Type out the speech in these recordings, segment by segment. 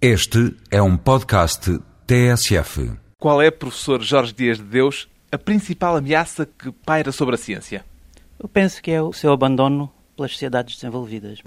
Este é um podcast TSF. Qual é, professor Jorge Dias de Deus, a principal ameaça que paira sobre a ciência? Eu penso que é o seu abandono pelas sociedades desenvolvidas.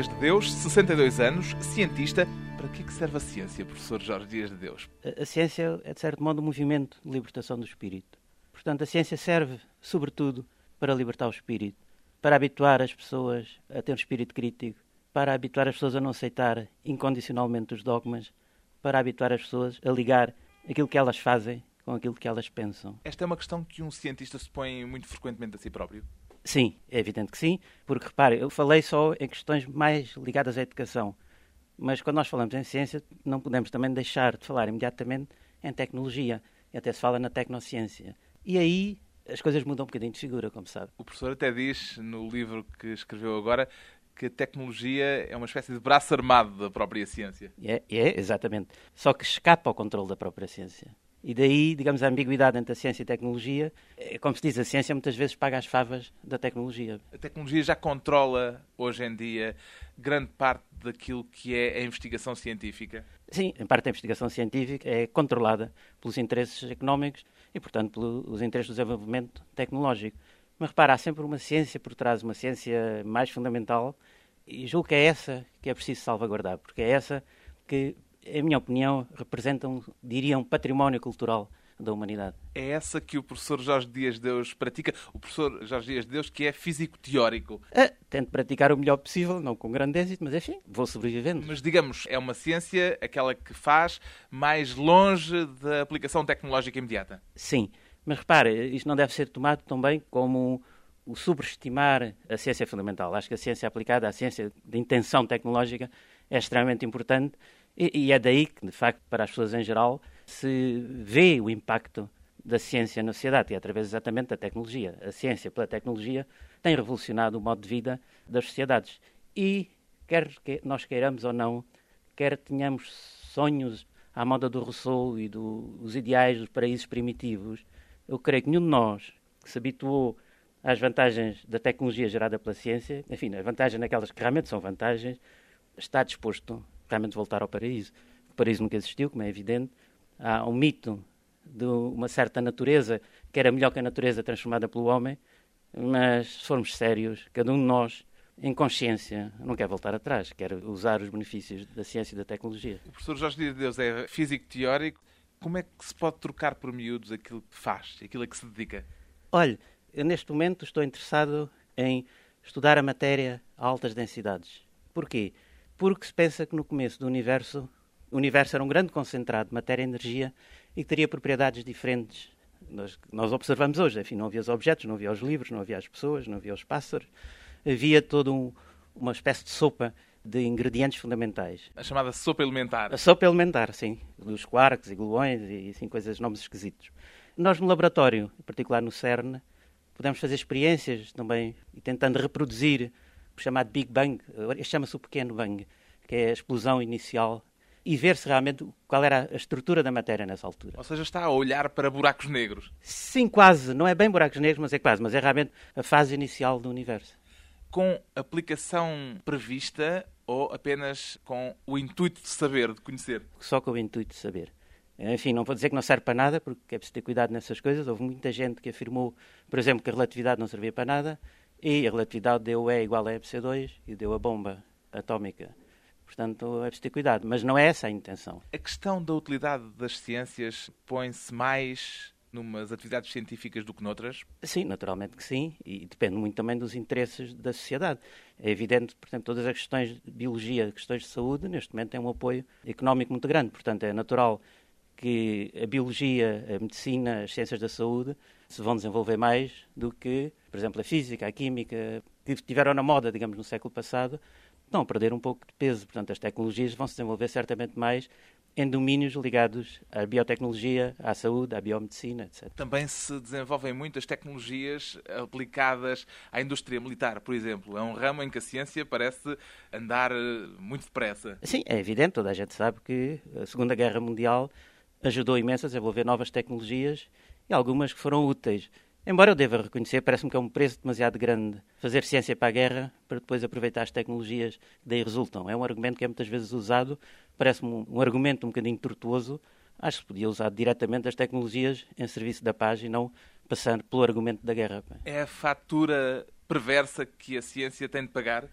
Dias de Deus, 62 anos, cientista. Para que é que serve a ciência, professor Jorge Dias de Deus? A, a ciência é, de certo modo, um movimento de libertação do espírito. Portanto, a ciência serve, sobretudo, para libertar o espírito, para habituar as pessoas a ter um espírito crítico, para habituar as pessoas a não aceitar incondicionalmente os dogmas, para habituar as pessoas a ligar aquilo que elas fazem com aquilo que elas pensam. Esta é uma questão que um cientista se põe muito frequentemente a si próprio. Sim, é evidente que sim, porque repare, eu falei só em questões mais ligadas à educação, mas quando nós falamos em ciência, não podemos também deixar de falar imediatamente em tecnologia, e até se fala na tecnociência. E aí as coisas mudam um bocadinho de figura, como sabe. O professor até diz no livro que escreveu agora que a tecnologia é uma espécie de braço armado da própria ciência. É, é exatamente. Só que escapa ao controle da própria ciência. E daí, digamos, a ambiguidade entre a ciência e a tecnologia. É, como se diz, a ciência muitas vezes paga as favas da tecnologia. A tecnologia já controla, hoje em dia, grande parte daquilo que é a investigação científica? Sim, em parte a investigação científica é controlada pelos interesses económicos e, portanto, pelos interesses do desenvolvimento tecnológico. Mas repara, há sempre uma ciência por trás, uma ciência mais fundamental, e julgo que é essa que é preciso salvaguardar, porque é essa que em minha opinião, representam, diria, um património cultural da humanidade. É essa que o professor Jorge Dias de Deus pratica? O professor Jorge Dias de Deus, que é físico teórico. É, tento praticar o melhor possível, não com grande êxito, mas enfim, vou sobrevivendo. Mas digamos, é uma ciência aquela que faz mais longe da aplicação tecnológica imediata? Sim, mas repare, isto não deve ser tomado também como o subestimar a ciência fundamental. Acho que a ciência aplicada, a ciência de intenção tecnológica, é extremamente importante e, e é daí que, de facto, para as pessoas em geral, se vê o impacto da ciência na sociedade, e é através exatamente da tecnologia. A ciência, pela tecnologia, tem revolucionado o modo de vida das sociedades. E, quer que nós queiramos ou não, quer tenhamos sonhos à moda do Rousseau e dos ideais dos paraísos primitivos, eu creio que nenhum de nós que se habituou às vantagens da tecnologia gerada pela ciência, enfim, as vantagens naquelas que realmente são vantagens, está disposto realmente voltar ao paraíso. O paraíso nunca existiu, como é evidente. Há um mito de uma certa natureza que era melhor que a natureza transformada pelo homem, mas se formos sérios, cada um de nós, em consciência, não quer voltar atrás, quer usar os benefícios da ciência e da tecnologia. O professor Jorge Dias de Deus é físico teórico. Como é que se pode trocar por miúdos aquilo que faz, aquilo a que se dedica? Olha, eu neste momento estou interessado em estudar a matéria a altas densidades. Porquê? Porque se pensa que no começo do universo, o universo era um grande concentrado de matéria e energia e que teria propriedades diferentes nós, nós observamos hoje. Enfim, não havia os objetos, não havia os livros, não havia as pessoas, não havia os pássaros. Havia toda um, uma espécie de sopa de ingredientes fundamentais. A chamada sopa elementar. A sopa elementar, sim. Dos quarks e gluões e assim, coisas, nomes esquisitos. Nós, no laboratório, em particular no CERN, podemos fazer experiências também, e tentando reproduzir chamado Big Bang, chama-se o pequeno bang, que é a explosão inicial, e ver se realmente qual era a estrutura da matéria nessa altura. Ou seja, está a olhar para buracos negros. Sim, quase. Não é bem buracos negros, mas é quase. Mas é realmente a fase inicial do universo. Com aplicação prevista ou apenas com o intuito de saber, de conhecer? Só com o intuito de saber. Enfim, não vou dizer que não serve para nada, porque é preciso ter cuidado nessas coisas. Houve muita gente que afirmou, por exemplo, que a relatividade não servia para nada e a relatividade deu E igual a MC2 e deu a bomba atómica. Portanto, é preciso ter cuidado. Mas não é essa a intenção. A questão da utilidade das ciências põe-se mais numas atividades científicas do que noutras? Sim, naturalmente que sim, e depende muito também dos interesses da sociedade. É evidente, por exemplo, todas as questões de biologia, questões de saúde, neste momento têm um apoio económico muito grande. Portanto, é natural que a biologia, a medicina, as ciências da saúde se vão desenvolver mais do que por exemplo, a física, a química, que estiveram na moda, digamos, no século passado, estão a perder um pouco de peso. Portanto, as tecnologias vão se desenvolver certamente mais em domínios ligados à biotecnologia, à saúde, à biomedicina, etc. Também se desenvolvem muitas tecnologias aplicadas à indústria militar, por exemplo. É um ramo em que a ciência parece andar eh, muito depressa. Sim, é evidente, toda a gente sabe que a Segunda Guerra Mundial ajudou imenso a desenvolver novas tecnologias e algumas que foram úteis. Embora eu deva reconhecer, parece-me que é um preço demasiado grande fazer ciência para a guerra para depois aproveitar as tecnologias que daí resultam. É um argumento que é muitas vezes usado, parece-me um, um argumento um bocadinho tortuoso. Acho que se podia usar diretamente as tecnologias em serviço da paz e não passando pelo argumento da guerra. É a fatura perversa que a ciência tem de pagar?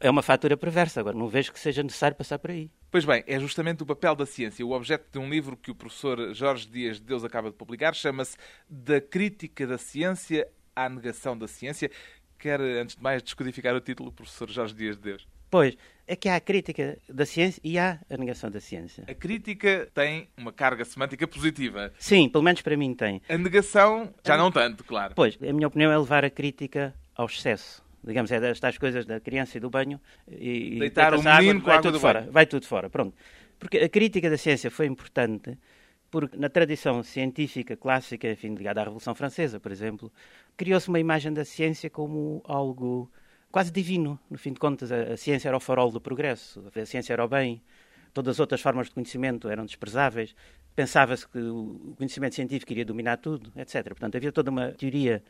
É uma fatura perversa, agora não vejo que seja necessário passar por aí. Pois bem, é justamente o papel da ciência. O objeto de um livro que o professor Jorge Dias de Deus acaba de publicar chama-se Da Crítica da Ciência à Negação da Ciência. Quer, antes de mais, descodificar o título, professor Jorge Dias de Deus? Pois, é que há a crítica da ciência e há a negação da ciência. A crítica tem uma carga semântica positiva. Sim, pelo menos para mim tem. A negação, já não tanto, claro. Pois, a minha opinião é levar a crítica ao excesso digamos, é destas coisas da criança e do banho e deitar um menino água, vai tudo fora, vai tudo fora, pronto. Porque a crítica da ciência foi importante porque na tradição científica clássica, enfim, ligada à Revolução Francesa, por exemplo, criou-se uma imagem da ciência como algo quase divino. No fim de contas, a, a ciência era o farol do progresso, a ciência era o bem, todas as outras formas de conhecimento eram desprezáveis. Pensava-se que o conhecimento científico iria dominar tudo, etc. Portanto, havia toda uma teoria,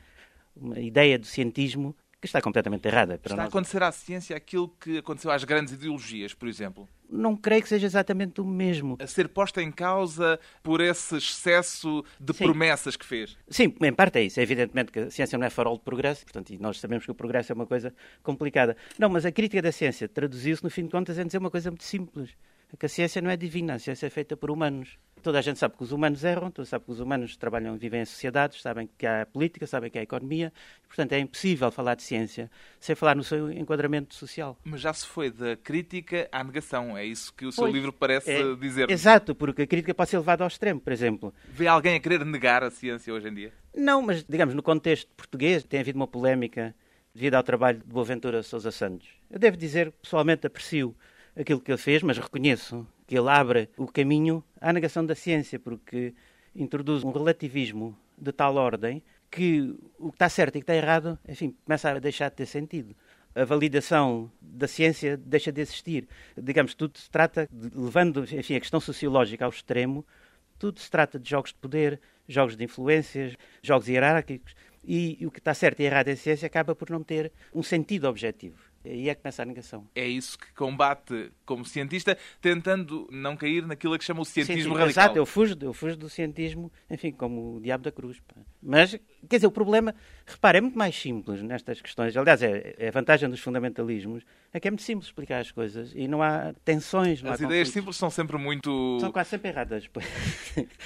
uma ideia do cientismo que está completamente errada. Para está nós. a acontecer à ciência aquilo que aconteceu às grandes ideologias, por exemplo? Não creio que seja exatamente o mesmo. A ser posta em causa por esse excesso de Sim. promessas que fez? Sim, em parte é isso. É evidentemente que a ciência não é farol de progresso, portanto, e nós sabemos que o progresso é uma coisa complicada. Não, mas a crítica da ciência traduziu-se, no fim de contas, em dizer uma coisa muito simples. Que a ciência não é divina, a ciência é feita por humanos. Toda a gente sabe que os humanos erram, toda sabe que os humanos trabalham, vivem em sociedades, sabem que há política, sabem que há economia, portanto é impossível falar de ciência sem falar no seu enquadramento social. Mas já se foi da crítica à negação, é isso que o seu pois, livro parece é, dizer. Exato, porque a crítica pode ser levada ao extremo, por exemplo. Vê alguém a querer negar a ciência hoje em dia? Não, mas digamos, no contexto português tem havido uma polémica devido ao trabalho de Boaventura Sousa Santos. Eu devo dizer, pessoalmente aprecio aquilo que ele fez, mas reconheço que ele abre o caminho à negação da ciência, porque introduz um relativismo de tal ordem que o que está certo e o que está errado, enfim, começa a deixar de ter sentido. A validação da ciência deixa de existir. Digamos, tudo se trata, de, levando enfim, a questão sociológica ao extremo, tudo se trata de jogos de poder, jogos de influências, jogos hierárquicos, e, o que está certo e errado em ciência acaba por não ter um sentido objetivo. Aí é que começa a negação. É isso que combate como cientista, tentando não cair naquilo que chama o cientismo sim, sim, radical. Exato, eu fujo, eu fujo do cientismo, enfim, como o diabo da cruz. Pá. Mas, quer dizer, o problema, repare, é muito mais simples nestas questões. Aliás, é, é a vantagem dos fundamentalismos, é que é muito simples explicar as coisas e não há tensões. Não as há ideias simples são sempre muito. São quase sempre erradas.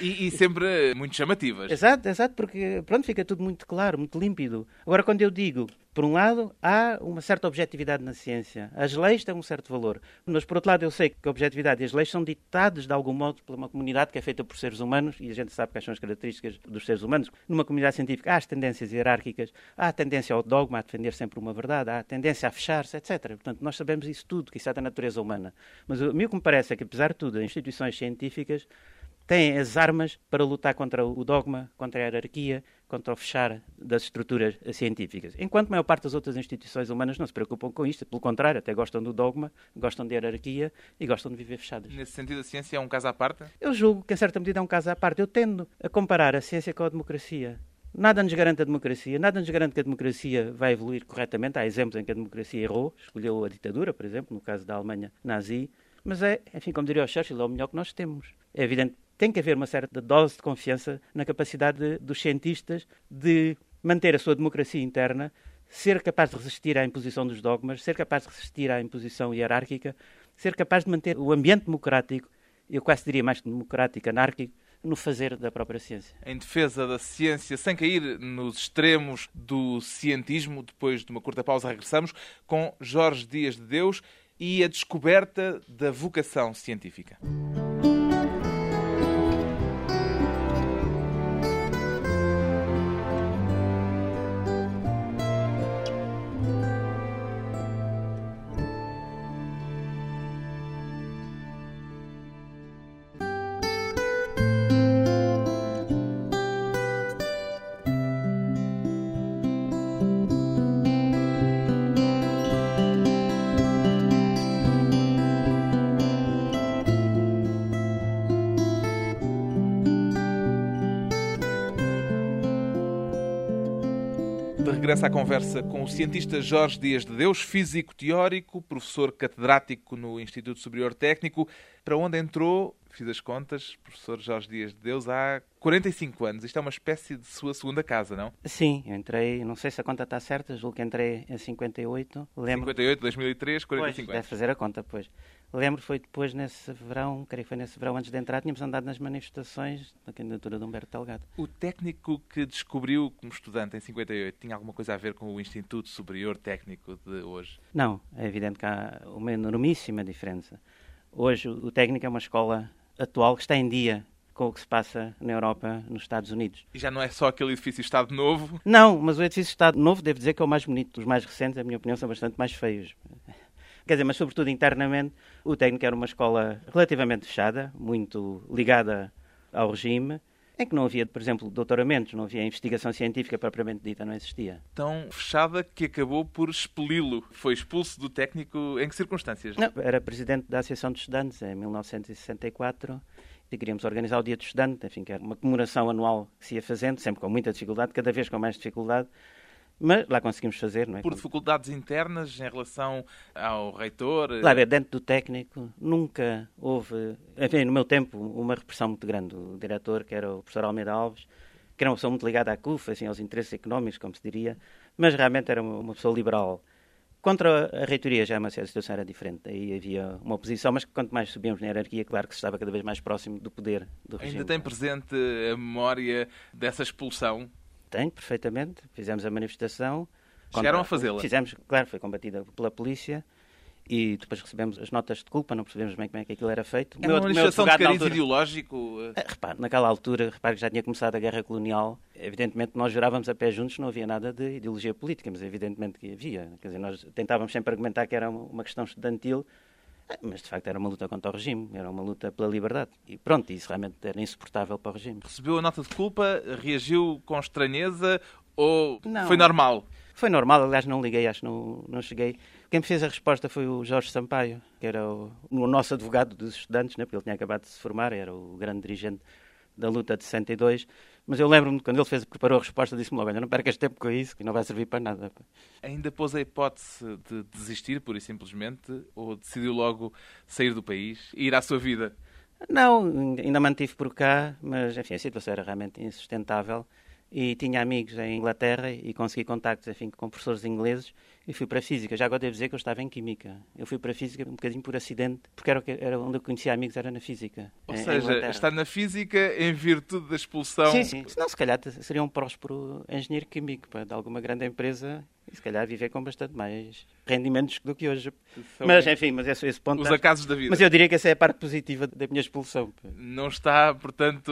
E, e, sempre muito chamativas. Exato, exato, porque pronto, fica tudo muito claro, muito límpido. Agora, quando eu digo por um lado, há uma certa objetividade na ciência. As leis têm um certo valor. Mas, por outro lado, eu sei que a objetividade e as leis são ditadas, de algum modo, por uma comunidade que é feita por seres humanos, e a gente sabe quais são as características dos seres humanos. Numa comunidade científica, há as tendências hierárquicas, há a tendência ao dogma, a defender sempre uma verdade, há a tendência a fechar-se, etc. Portanto, nós sabemos isso tudo, que isso é da natureza humana. Mas o que me parece é que, apesar de tudo, as instituições científicas têm as armas para lutar contra o dogma, contra a hierarquia, contra o fechar das estruturas científicas. Enquanto a maior parte das outras instituições humanas não se preocupam com isto, pelo contrário, até gostam do dogma, gostam de hierarquia e gostam de viver fechadas. Nesse sentido, a ciência é um caso à parte? Eu julgo que, em certa medida, é um caso à parte. Eu tendo a comparar a ciência com a democracia. Nada nos garante a democracia, nada nos garante que a democracia vai evoluir corretamente. Há exemplos em que a democracia errou, escolheu a ditadura, por exemplo, no caso da Alemanha nazi, mas é, enfim, como diria o Churchill, é o melhor que nós temos. É evidente tem que haver uma certa dose de confiança na capacidade de, dos cientistas de manter a sua democracia interna, ser capaz de resistir à imposição dos dogmas, ser capaz de resistir à imposição hierárquica, ser capaz de manter o ambiente democrático, eu quase diria mais democrático, anárquico, no fazer da própria ciência. Em defesa da ciência, sem cair nos extremos do cientismo, depois de uma curta pausa regressamos com Jorge Dias de Deus e a descoberta da vocação científica. Conversa com o cientista Jorge Dias de Deus, físico teórico, professor catedrático no Instituto Superior Técnico, para onde entrou, fiz as contas, professor Jorge Dias de Deus, há 45 anos. Isto é uma espécie de sua segunda casa, não? Sim, entrei, não sei se a conta está certa, julgo que entrei em 58. Lembro... 58, 2003, 45 pois, anos. Deve fazer a conta, pois. Lembro foi depois nesse verão, creio que foi nesse verão antes de entrar, tínhamos andado nas manifestações da candidatura de Humberto Delgado. O técnico que descobriu como estudante em 58 tinha alguma coisa a ver com o Instituto Superior Técnico de hoje? Não, é evidente que há uma enormíssima diferença. Hoje o técnico é uma escola atual que está em dia com o que se passa na Europa, nos Estados Unidos. E já não é só aquele edifício Estado Novo? Não, mas o edifício Estado Novo, devo dizer que é o mais bonito. Os mais recentes, na minha opinião, são bastante mais feios. Quer dizer, mas sobretudo internamente, o técnico era uma escola relativamente fechada, muito ligada ao regime, em que não havia, por exemplo, doutoramentos, não havia investigação científica propriamente dita, não existia. Tão fechada que acabou por expeli-lo. Foi expulso do técnico em que circunstâncias? Não, era presidente da Associação de Estudantes em 1964 e queríamos organizar o Dia do Estudante, enfim, que era uma comemoração anual que se ia fazendo, sempre com muita dificuldade, cada vez com mais dificuldade, mas lá conseguimos fazer, não é? Por dificuldades internas em relação ao reitor? Claro, dentro do técnico nunca houve, enfim, no meu tempo, uma repressão muito grande. O diretor, que era o professor Almeida Alves, que era uma pessoa muito ligada à CUF, assim, aos interesses económicos, como se diria, mas realmente era uma pessoa liberal. Contra a reitoria já a situação era diferente. Aí havia uma oposição, mas quanto mais subíamos na hierarquia, claro que se estava cada vez mais próximo do poder do regime. Ainda tem presente a memória dessa expulsão? Tenho, perfeitamente. Fizemos a manifestação. Chegaram a fazê-la? Fizemos, claro, foi combatida pela polícia e depois recebemos as notas de culpa, não percebemos bem como é que aquilo era feito. Era uma manifestação de cariz ideológico? É, repare, naquela altura, repare que já tinha começado a guerra colonial, evidentemente nós jurávamos a pé juntos não havia nada de ideologia política, mas evidentemente que havia. Quer dizer, nós tentávamos sempre argumentar que era uma questão estudantil, é, mas de facto era uma luta contra o regime, era uma luta pela liberdade. E pronto, isso realmente era insuportável para o regime. Recebeu a nota de culpa, reagiu com estranheza ou não, foi normal? Foi normal, aliás não liguei, acho que não, não cheguei. Quem me fez a resposta foi o Jorge Sampaio, que era o, o nosso advogado dos estudantes, né, porque ele tinha acabado de se formar, era o grande dirigente da luta de 62. Mas eu lembro-me quando ele fez, preparou a resposta, disse-me logo: não percas tempo com isso, que não vai servir para nada. Ainda pôs a hipótese de desistir, pura e simplesmente, ou decidiu logo sair do país e ir à sua vida? Não, ainda mantive por cá, mas enfim, a situação era realmente insustentável e tinha amigos em Inglaterra e consegui contactos enfim, com professores ingleses e fui para a Física. Já agora devo dizer que eu estava em Química. Eu fui para a Física um bocadinho por acidente, porque era, era onde eu conhecia amigos, era na Física. Ou em, seja, em está na Física em virtude da expulsão... Sim, sim. Senão, se calhar, seria um próspero engenheiro químico de alguma grande empresa e se calhar viver com bastante mais rendimentos do que hoje. São mas, enfim, mas esse, esse ponto... Os acasos da vida. Mas eu diria que essa é a parte positiva da minha expulsão. Não está, portanto,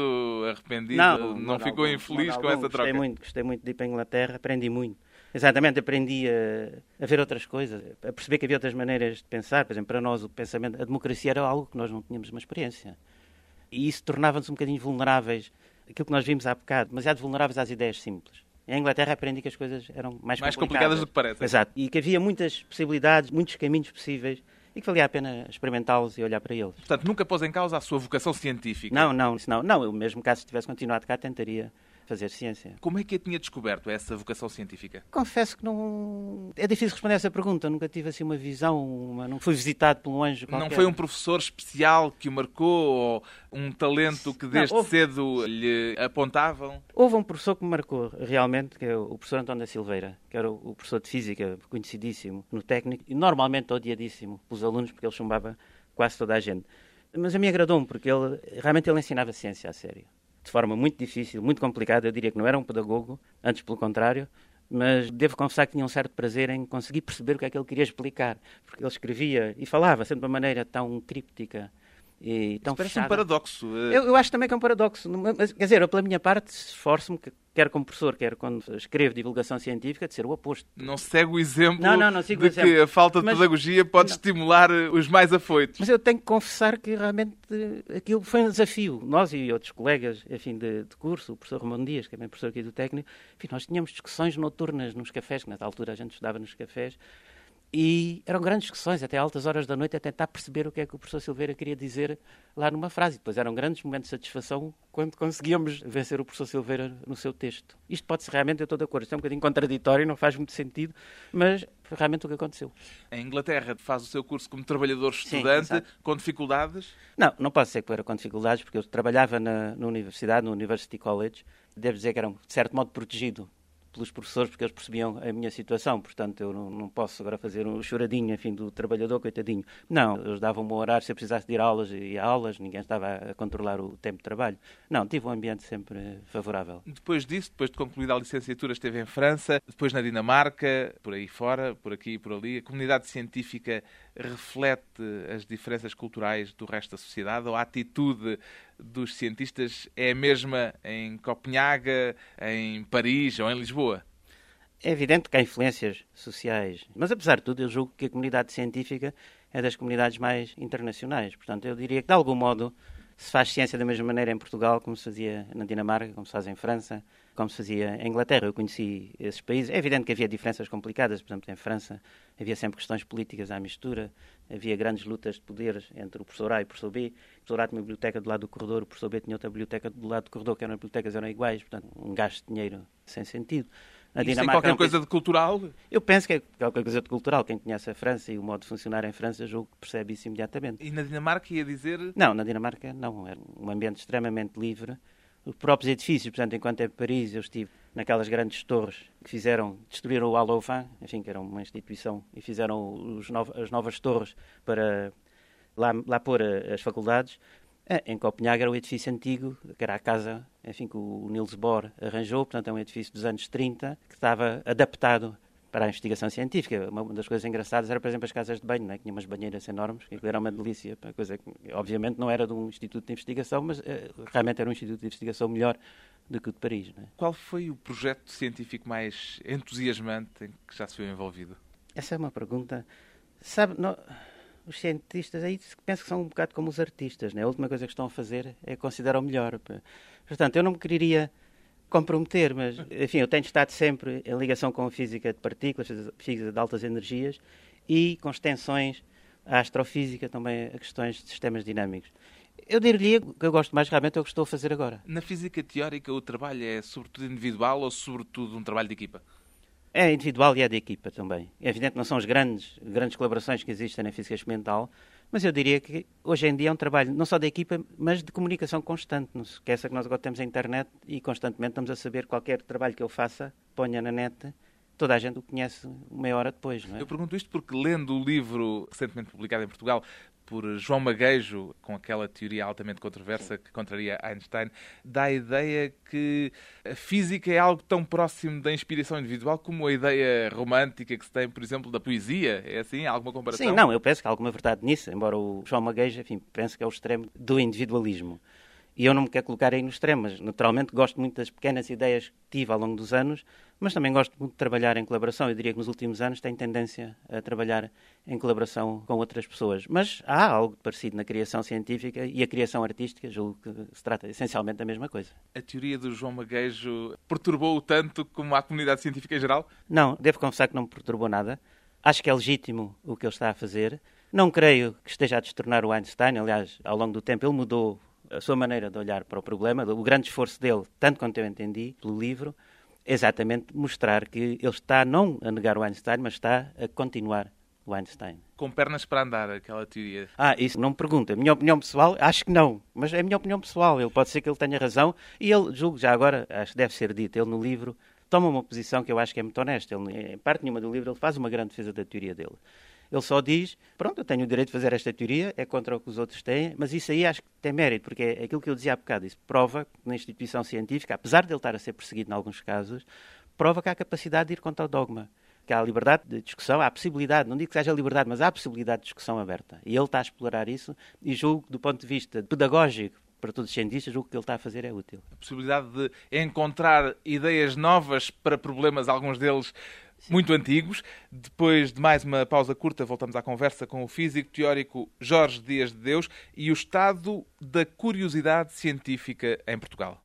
arrependido? Não, não, não ficou não, infeliz não, com essa troca? Gostei muito, gostei muito de ir para a Inglaterra, aprendi muito. Exatamente, aprendi a, a, ver outras coisas, a perceber que havia outras maneiras de pensar. Por exemplo, para nós o pensamento, a democracia era algo que nós não tínhamos uma experiência. E isso tornava-nos um bocadinho vulneráveis, aquilo que nós vimos há bocado, demasiado vulneráveis às ideias simples. Em Inglaterra aprendi que as coisas eram mais, mais complicadas. complicadas do que parecem. Exato. E que havia muitas possibilidades, muitos caminhos possíveis e que valia a pena experimentá-los e olhar para eles. Portanto, nunca pôs em causa a sua vocação científica? Não, não, não. não eu mesmo, caso tivesse continuado cá, tentaria fazer ciência. Como é que a tinha descoberto, essa vocação científica? Confesso que não... É difícil responder essa pergunta. nunca tive assim uma visão, uma... não fui visitado por um anjo qualquer. Não foi um professor especial que o marcou ou um talento que desde não, houve... cedo lhe apontavam? Houve um professor que me marcou realmente, que é o professor António da Silveira, que era o professor de Física, conhecidíssimo no técnico e normalmente odiadíssimo pelos alunos porque ele chumbava quase toda a gente. Mas a mim agradou-me porque ele realmente ele ensinava ciência a sério de forma muito difícil, muito complicada. Eu diria que não era um pedagogo, antes pelo contrário, mas devo confessar que tinha um certo prazer em conseguir perceber o que é que ele queria explicar, porque ele escrevia e falava sempre de uma maneira tão críptica e tão Isso parece fechada. um paradoxo. Eh. Eu, eu, acho também que é um paradoxo. Mas, quer dizer, eu, pela minha parte, esforço-me, quer como professor, quer quando escrevo divulgação científica, de ser o oposto. Não segue o exemplo não, não, não de que a falta de mas, pedagogia pode não. estimular eh, os mais afoitos. Mas eu tenho que confessar que realmente eh, aquilo foi um desafio. Nós e outros colegas enfim, de, de curso, o professor Ramon Dias, que é bem professor aqui do técnico, enfim, nós tínhamos discussões noturnas nos cafés, que nessa altura a gente estudava nos cafés, E eram grandes discussões, até altas horas da noite, a tentar perceber o que é que o professor Silveira queria dizer lá numa frase. Depois eram grandes momentos de satisfação quando conseguíamos vencer o professor Silveira no seu texto. Isto pode ser realmente, eu estou de acordo, isto é um bocadinho contraditório, não faz muito sentido, mas foi realmente o que aconteceu. Em Inglaterra faz o seu curso como trabalhador-estudante, com dificuldades? Não, não posso dizer que era com dificuldades, porque eu trabalhava na, na universidade, no University College, devo dizer que era, de certo modo, protegido pelos professores, porque eles percebiam a minha situação. Portanto, eu não, não posso agora fazer um choradinho, enfim, do trabalhador, coitadinho. Não, eles davam-me um horário, se eu precisasse de ir a aulas, e a aulas, ninguém estava a controlar o tempo de trabalho. Não, tive um ambiente sempre favorável. Depois disso, depois de concluída a licenciatura, esteve em França, depois na Dinamarca, por aí fora, por aqui e por ali. A comunidade científica reflete as diferenças culturais do resto da sociedade ou a atitude dos cientistas é a mesma em Copenhaga, em Paris ou em Lisboa? É evidente que há influências sociais, mas apesar de tudo, eu julgo que a comunidade científica é das comunidades mais internacionais. Portanto, eu diria que de algum modo se faz ciência da mesma maneira em Portugal como se fazia na Dinamarca, como se faz em França, como se fazia em Inglaterra. Eu conheci esses países. É evidente que havia diferenças complicadas. Por exemplo, em França havia sempre questões políticas à mistura, havia grandes lutas de poderes entre o professor A e o professor B. O professor A tinha uma biblioteca do lado do corredor, o professor B tinha outra biblioteca do lado do corredor, que eram bibliotecas eram iguais. Portanto, um gasto de dinheiro sem sentido. Na Dinamarca, tem qualquer coisa de cultural? Eu penso que é qualquer coisa de cultural. Quem conhece a França e o modo de funcionar em França, julgo que percebe isso imediatamente. E na Dinamarca ia dizer? Não, na Dinamarca não. Era um ambiente extremamente livre. Os próprios edifícios, portanto, enquanto em Paris eu estive naquelas grandes torres que fizeram, destruíram o Aloufan, enfim, que era uma instituição, e fizeram no, as novas torres para lá, lá pôr as faculdades. É, em Copenhague era o edifício antigo, que era a casa enfim, que o Niels Bohr arranjou, portanto é um edifício dos anos 30 que estava adaptado para a investigação científica. Uma das coisas engraçadas era, por exemplo, as casas de banho, né? que tinha umas banheiras enormes, que era uma delícia, uma coisa que obviamente não era de um instituto de investigação, mas uh, realmente era um instituto de investigação melhor do que o de Paris. Né? Qual foi o projeto científico mais entusiasmante em que já se viu envolvido? Essa é uma pergunta. Sabe, não os cientistas aí penso que são um bocado como os artistas, né? A última coisa que estão a fazer é considerar o melhor. Portanto, eu não me quereria comprometer, mas, enfim, eu tenho estado sempre em ligação com a física de partículas, física de altas energias e com extensões à astrofísica, também a questões de sistemas dinâmicos. Eu diria que eu gosto mais realmente é o que estou a fazer agora. Na física teórica, o trabalho é sobretudo individual ou sobretudo um trabalho de equipa? É individual e é de equipa também. É evidente que não são as grandes, grandes colaborações que existem na física experimental, mas eu diria que hoje em dia é um trabalho não só de equipa, mas de comunicação constante. Não se esqueça que nós agora temos a internet e constantemente estamos a saber qualquer trabalho que eu faça, ponha na net, toda a gente o conhece meia hora depois. Não é? Eu pergunto isto porque, lendo o livro recentemente publicado em Portugal, por João Maguejo, com aquela teoria altamente controversa que contraria Einstein, dá a ideia que a física é algo tão próximo da inspiração individual como a ideia romântica que se tem, por exemplo, da poesia. É assim? Há alguma comparação? Sim, não, eu penso que há alguma verdade nisso, embora o João Maguejo, enfim, pense que é o extremo do individualismo. E eu não me quero colocar aí no extremo, mas naturalmente gosto muito das pequenas ideias que tive ao longo dos anos, mas também gosto muito de trabalhar em colaboração. Eu diria que nos últimos anos tenho tendência a trabalhar em colaboração com outras pessoas. Mas há algo parecido na criação científica e a criação artística, julgo que se trata essencialmente da mesma coisa. A teoria do João Maguejo perturbou-o tanto como a comunidade científica em geral? Não, devo confessar que não me perturbou nada. Acho que é legítimo o que ele está a fazer. Não creio que esteja a destornar o Einstein. Aliás, ao longo do tempo ele mudou a sua maneira de olhar para o problema, o grande esforço dele, tanto quanto eu entendi pelo livro, é exatamente mostrar que ele está não a negar o Einstein, mas está a continuar o Einstein. Com pernas para andar, aquela teoria. Ah, isso não me pergunta. Minha opinião pessoal, acho que não. Mas é a minha opinião pessoal. Ele pode ser que ele tenha razão. E ele, julgo já agora, acho que deve ser dito, ele no livro toma uma posição que eu acho que é muito honesta. Ele, em parte nenhuma do livro, ele faz uma grande defesa da teoria dele. Ele só diz, pronto, eu tenho o direito de fazer esta teoria, é contra o que os outros têm, mas isso aí acho que tem mérito, porque é aquilo que eu dizia há bocado, isso prova que na instituição científica, apesar de ele estar a ser perseguido em alguns casos, prova que há capacidade de ir contra o dogma que há liberdade de discussão, há possibilidade, não digo que seja liberdade, mas há possibilidade de discussão aberta. E ele está a explorar isso e julgo, do ponto de vista pedagógico, para todos os cientistas, o que ele está a fazer é útil. A possibilidade de encontrar ideias novas para problemas, alguns deles muito antigos. Depois de mais uma pausa curta, voltamos à conversa com o físico teórico Jorge Dias de Deus e o estado da curiosidade científica em Portugal.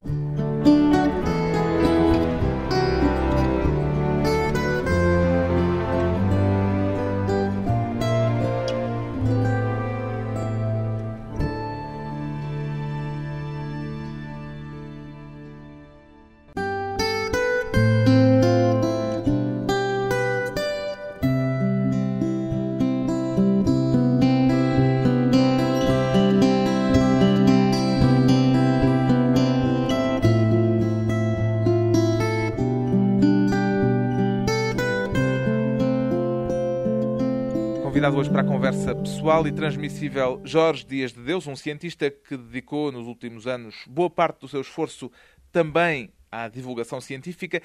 Convidado hoje para a conversa pessoal e transmissível Jorge Dias de Deus, um cientista que dedicou nos últimos anos boa parte do seu esforço também à divulgação científica.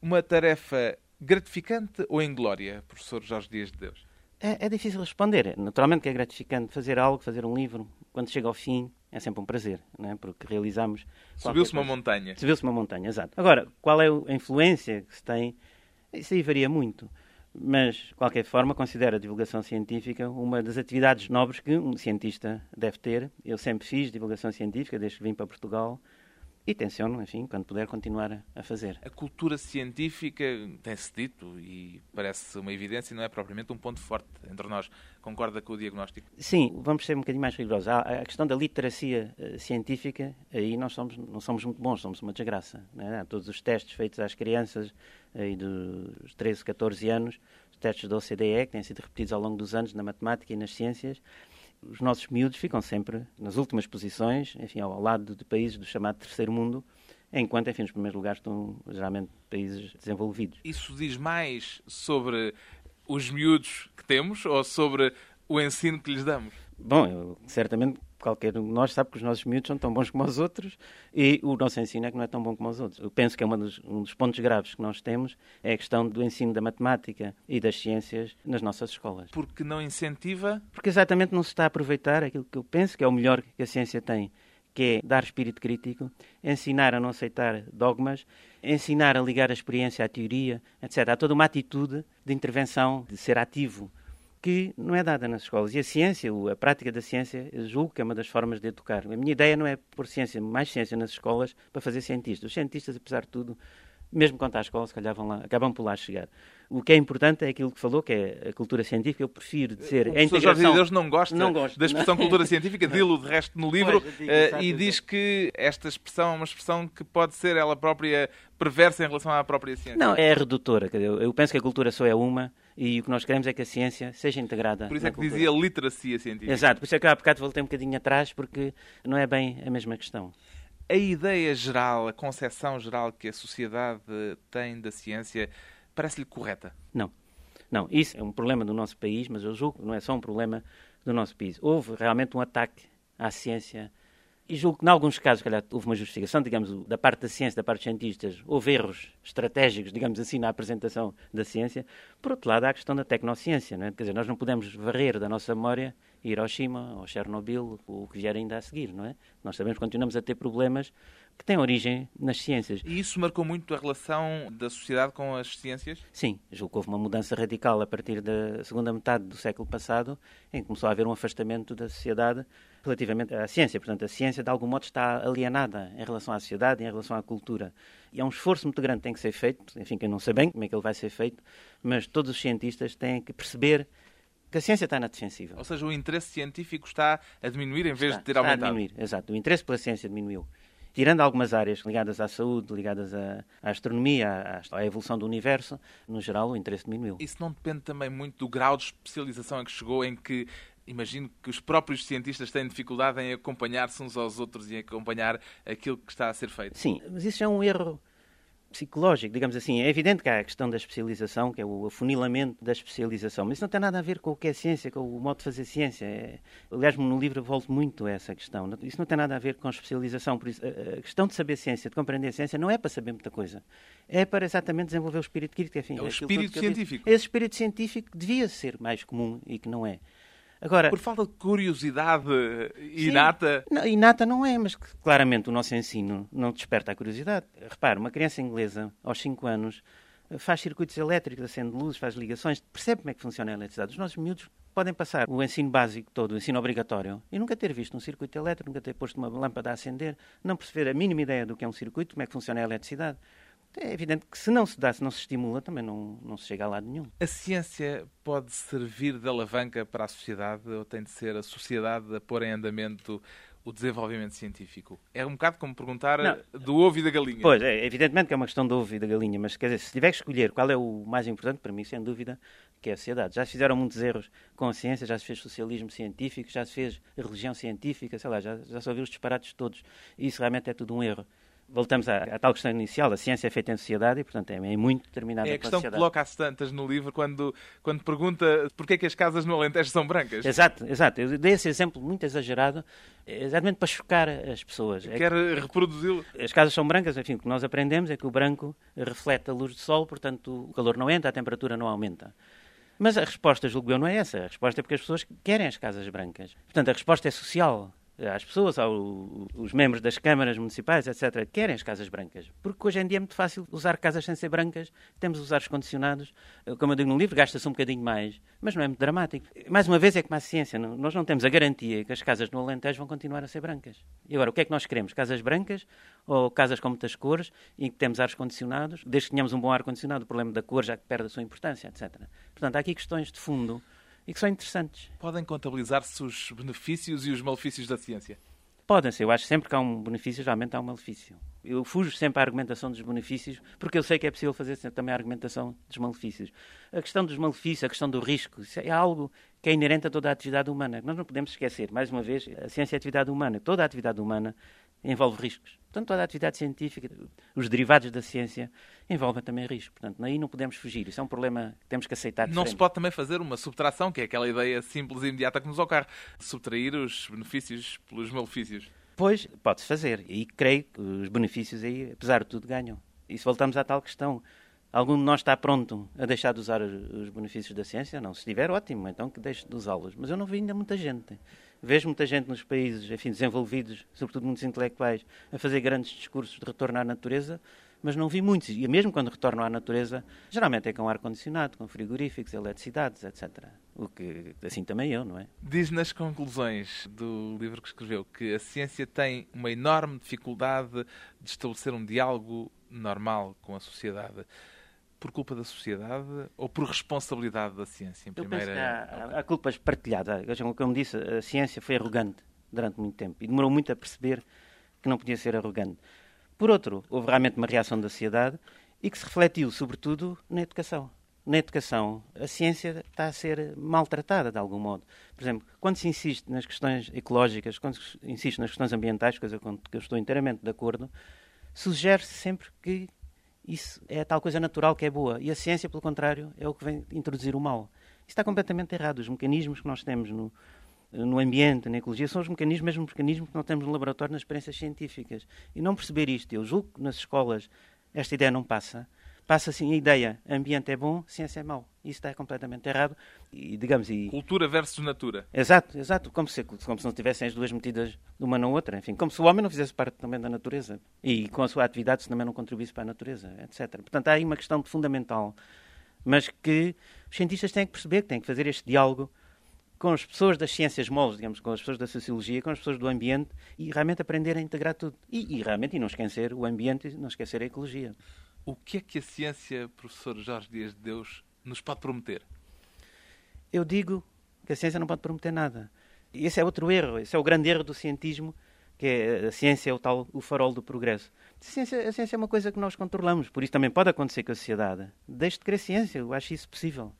Uma tarefa gratificante ou inglória, professor Jorge Dias de Deus? É, é, difícil responder. Naturalmente que é gratificante fazer algo, fazer um livro. Quando chega ao fim, é sempre um prazer, não é? porque realizamos. Subiu-se uma montanha. Subiu-se uma montanha, exato. Agora, qual é a influência que se tem? Isso aí varia muito. Mas, de qualquer forma, considero a divulgação científica uma das atividades nobres que um cientista deve ter. Eu sempre fiz divulgação científica desde que vim para Portugal e tenciono, enfim, quando puder, continuar a fazer. A cultura científica, tem-se dito, e parece uma evidência, não é propriamente um ponto forte entre nós. Concorda com o diagnóstico? Sim, vamos ser um bocadinho mais rigorosos. A questão da literacia uh, científica, aí nós somos, não somos muito bons, somos uma desgraça. É? Todos os testes feitos às crianças aí dos 13, 14 anos, os testes da OCDE, que têm sido repetidos ao longo dos anos na matemática e nas ciências, os nossos miúdos ficam sempre nas últimas posições, enfim, ao lado de países do chamado terceiro mundo, enquanto, enfim, nos primeiros lugares estão geralmente países desenvolvidos. Isso diz mais sobre os miúdos que temos ou sobre o ensino que lhes damos? Bom, eu, certamente qualquer um de nós sabe que os nossos miúdos são tão bons como os outros e o nosso ensino é que não é tão bom como os outros. Eu penso que é dos, um dos pontos graves que nós temos é a questão do ensino da matemática e das ciências nas nossas escolas. Porque não incentiva? Porque exatamente não se está a aproveitar aquilo que eu penso que é o melhor que a ciência tem, que é dar espírito crítico, ensinar a não aceitar dogmas, ensinar a ligar a experiência à teoria, etc. Há toda uma atitude de intervenção, de ser ativo que não é dada nas escolas. E a ciência, a prática da ciência, julgo que é uma das formas de educar. A minha ideia não é pôr ciência, mais ciência nas escolas para fazer cientistas. Os cientistas, apesar de tudo, mesmo quando está à escola, se calhar vão lá, acabam por lá chegar. O que é importante é aquilo que falou, que é a cultura científica. Eu prefiro dizer o a integração... De Deus não gosta não gosto, da expressão não. cultura científica, dilo de resto no livro, pois, digo, uh, e diz que esta expressão é uma expressão que pode ser ela própria perversa em relação à própria ciência. Não, é redutora. Eu penso que a cultura só é uma e o que nós queremos é que a ciência seja integrada. Por isso é que cultura. dizia literacia científica. Exato, por isso é que há bocado voltei um bocadinho atrás, porque não é bem a mesma questão a ideia geral, a concepção geral que a sociedade tem da ciência parece-lhe correta? Não. Não, isso é um problema do nosso país, mas eu julgo que não é só um problema do nosso país. Houve realmente um ataque à ciência e julgo que, em alguns casos, calhar, houve uma justificação, digamos, da parte da ciência, da parte dos cientistas, houve erros estratégicos, digamos assim, na apresentação da ciência. Por outro lado, há a questão da tecnociência, não é? Quer dizer, nós não podemos varrer da nossa memória Hiroshima ou Chernobyl, o que vier ainda a seguir, não é? Nós sabemos que continuamos a ter problemas que têm origem nas ciências. E isso marcou muito a relação da sociedade com as ciências? Sim, julgo que houve uma mudança radical a partir da segunda metade do século passado, em que começou a haver um afastamento da sociedade relativamente à ciência. Portanto, a ciência, de algum modo, está alienada em relação à sociedade e em relação à cultura. E é um esforço muito grande que tem que ser feito, enfim, que eu não sei bem como é que ele vai ser feito, mas todos os cientistas têm que perceber que a ciência está na defensiva. Ou seja, o interesse científico está a diminuir em vez está, de ter aumentado. Está a diminuir, exato. O interesse pela ciência diminuiu. Tirando algumas áreas ligadas à saúde, ligadas à, à astronomia, à, à, evolução do universo, no geral o interesse diminuiu. Isso não depende também muito do grau de especialização em que chegou, em que imagino que os próprios cientistas têm dificuldade em acompanhar-se uns aos outros e acompanhar aquilo que está a ser feito. Sim, mas isso é um erro psicológico, digamos assim. É evidente que há a questão da especialização, que é o afunilamento da especialização, mas isso não tem nada a ver com o que é ciência, com o modo de fazer ciência. É... Aliás, no livro volto muito a essa questão. Isso não tem nada a ver com especialização. Por isso, a questão de saber ciência, de compreender a ciência, não é para saber muita coisa. É para exatamente desenvolver o espírito crítico. Enfim, é o é espírito científico. Esse espírito científico devia ser mais comum e que não é. Agora, Por falta de curiosidade inata? Sim, não, inata não é, mas claramente o nosso ensino não desperta a curiosidade. Repare, uma criança inglesa, aos 5 anos, faz circuitos elétricos, acende luzes, faz ligações, percebe como é que funciona a eletricidade. Os nossos miúdos podem passar o ensino básico todo, o ensino obrigatório, e nunca ter visto um circuito elétrico, nunca ter posto uma lâmpada a acender, não perceber a mínima ideia do que é um circuito, como é que funciona a eletricidade. É evidente que se não se dá, se não se estimula, também não, não se chega a lado nenhum. A ciência pode servir de alavanca para a sociedade ou tem de ser a sociedade a pôr em andamento o desenvolvimento científico? É um bocado como perguntar não. do ovo e da galinha. Pois, é, evidentemente que é uma questão do ovo e da galinha, mas quer dizer, se tiver que escolher qual é o mais importante, para mim, sem dúvida, que é a sociedade. Já se fizeram muitos erros com a ciência, já se fez socialismo científico, já se fez religião científica, sei lá, já, já se ouviu os disparates todos. E isso realmente é tudo um erro voltamos à, à, tal questão inicial, a ciência é feita em sociedade e, portanto, é, é muito determinada É a questão que coloca às tantas no livro quando, quando pergunta porquê é que as casas no Alentejo são brancas. Exato, exato. Eu dei esse exemplo muito exagerado, exatamente para chocar as pessoas. É Quer que... reproduzi-lo? As casas são brancas, enfim, o que nós aprendemos é que o branco reflete a luz do sol, portanto, o calor não entra, a temperatura não aumenta. Mas a resposta, julgo eu, não é essa. A resposta é porque as pessoas querem as casas brancas. Portanto, a resposta é social às pessoas, aos membros das câmaras municipais, etc., querem as casas brancas. Porque hoje em dia é muito fácil usar casas sem ser brancas, temos os condicionados. Como eu digo no livro, gasta-se um bocadinho mais, mas não é muito dramático. Mais uma vez é como a ciência, não, nós não temos a garantia que as casas no Alentejo vão continuar a ser brancas. E agora, o que é que nós queremos? Casas brancas ou casas com muitas cores em que temos ar-condicionados? Desde que tenhamos um bom ar-condicionado, o problema da cor já perde a sua importância, etc. Portanto, há aqui questões de fundo e que são interessantes. Podem contabilizar-se os benefícios e os malefícios da ciência? Podem-se. Eu acho sempre que há um benefício, geralmente há um malefício. Eu fujo sempre à argumentação dos benefícios, porque eu sei que é possível fazer também a argumentação dos malefícios. A questão dos malefícios, a questão do risco, é algo que é inerente a toda a atividade humana. Nós não podemos esquecer, mais uma vez, a ciência é a atividade humana. Toda a atividade humana envolve riscos. Portanto, toda a atividade científica, os derivados da ciência, envolvem também risco. Portanto, aí não podemos fugir. Isso é um problema que temos que aceitar. Não se pode também fazer uma subtração, que é aquela ideia simples e imediata que nos ocorre. Subtrair os benefícios pelos malefícios. Pois, pode-se fazer. E creio que os benefícios aí, apesar de tudo, ganham. E se voltamos à tal questão, algum de nós está pronto a deixar de usar os benefícios da ciência? Não. Se estiver, ótimo. Então que deixe de usá-los. Mas eu não vi ainda muita gente. Vejo muita gente nos países enfim, desenvolvidos, sobretudo muitos intelectuais, a fazer grandes discursos de retorno à natureza, mas não vi muitos. E mesmo quando retornam à natureza, geralmente é com ar-condicionado, com frigoríficos, eletricidades, etc. O que, assim também eu, não é? Diz nas conclusões do livro que escreveu que a ciência tem uma enorme dificuldade de estabelecer um diálogo normal com a sociedade por culpa da sociedade ou por responsabilidade da ciência? Em primeira... Há, há culpas partilhadas. Como disse, a ciência foi arrogante durante muito tempo e demorou muito a perceber que não podia ser arrogante. Por outro, houve realmente uma reação da sociedade e que se refletiu, sobretudo, na educação. Na educação, a ciência está a ser maltratada de algum modo. Por exemplo, quando se insiste nas questões ecológicas, quando se insiste nas questões ambientais, coisa com que eu estou inteiramente de acordo, sugere-se sempre que isso é a tal coisa natural que é boa. E a ciência, pelo contrário, é o que vem introduzir o mal. Isso está completamente errado. Os mecanismos que nós temos no, no ambiente, na ecologia, são os mesmos mecanismos que nós temos no laboratório, nas experiências científicas. E não perceber isto, eu julgo que nas escolas esta ideia não passa. Passa assim a ideia, ambiente é bom, ciência é mau. Isso está completamente errado. E, digamos, e... Cultura versus natura. Exato, exato. Como se, como se não tivessem as duas metidas uma na outra. Enfim, como se o homem não fizesse parte também da natureza. E com a sua atividade se também não contribuísse para a natureza, etc. Portanto, há aí uma questão fundamental, mas que os cientistas têm que perceber, que têm que fazer este diálogo com as pessoas das ciências moles, digamos, com as pessoas da sociologia, com as pessoas do ambiente e realmente aprender a integrar tudo. E, e realmente, e não esquecer o ambiente e não esquecer a ecologia. O que é que a ciência, professor Jorge Dias de Deus, nos pode prometer? Eu digo que a ciência não pode prometer nada. E esse é outro erro, esse é o grande erro do cientismo, que é a ciência é o tal o farol do progresso. A ciência, a ciência é uma coisa que nós controlamos, por isso também pode acontecer com a sociedade. Deixe de querer ciência, eu acho isso possível.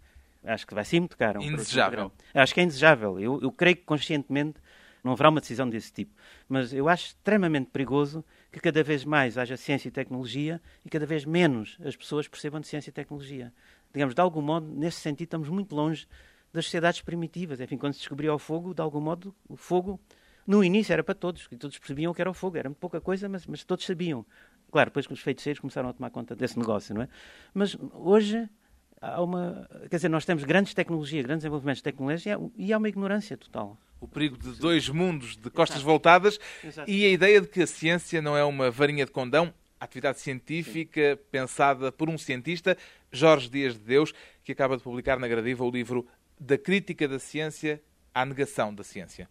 Acho que vai ser muito caro. Indesejável. Acho que é indesejável. Eu, eu creio que conscientemente não haverá uma decisão desse tipo. Mas eu acho extremamente perigoso que cada vez mais haja ciência e tecnologia e cada vez menos as pessoas percebam de ciência e tecnologia. Digamos, de algum modo, nesse sentido, estamos muito longe das sociedades primitivas. Enfim, quando se descobriu o fogo, de algum modo, o fogo, no início, era para todos, e todos percebiam o que era o fogo. Era pouca coisa, mas, mas todos sabiam. Claro, depois que os feiticeiros começaram a tomar conta desse negócio, não é? Mas hoje há uma. Quer dizer, nós temos grandes tecnologias, grandes desenvolvimentos de tecnologia e há uma ignorância total. O perigo de dois mundos de costas Exato. voltadas Exato. e a ideia de que a ciência não é uma varinha de condão, atividade científica pensada por um cientista, Jorge Dias de Deus, que acaba de publicar na Gradiva o livro Da Crítica da Ciência à Negação da Ciência.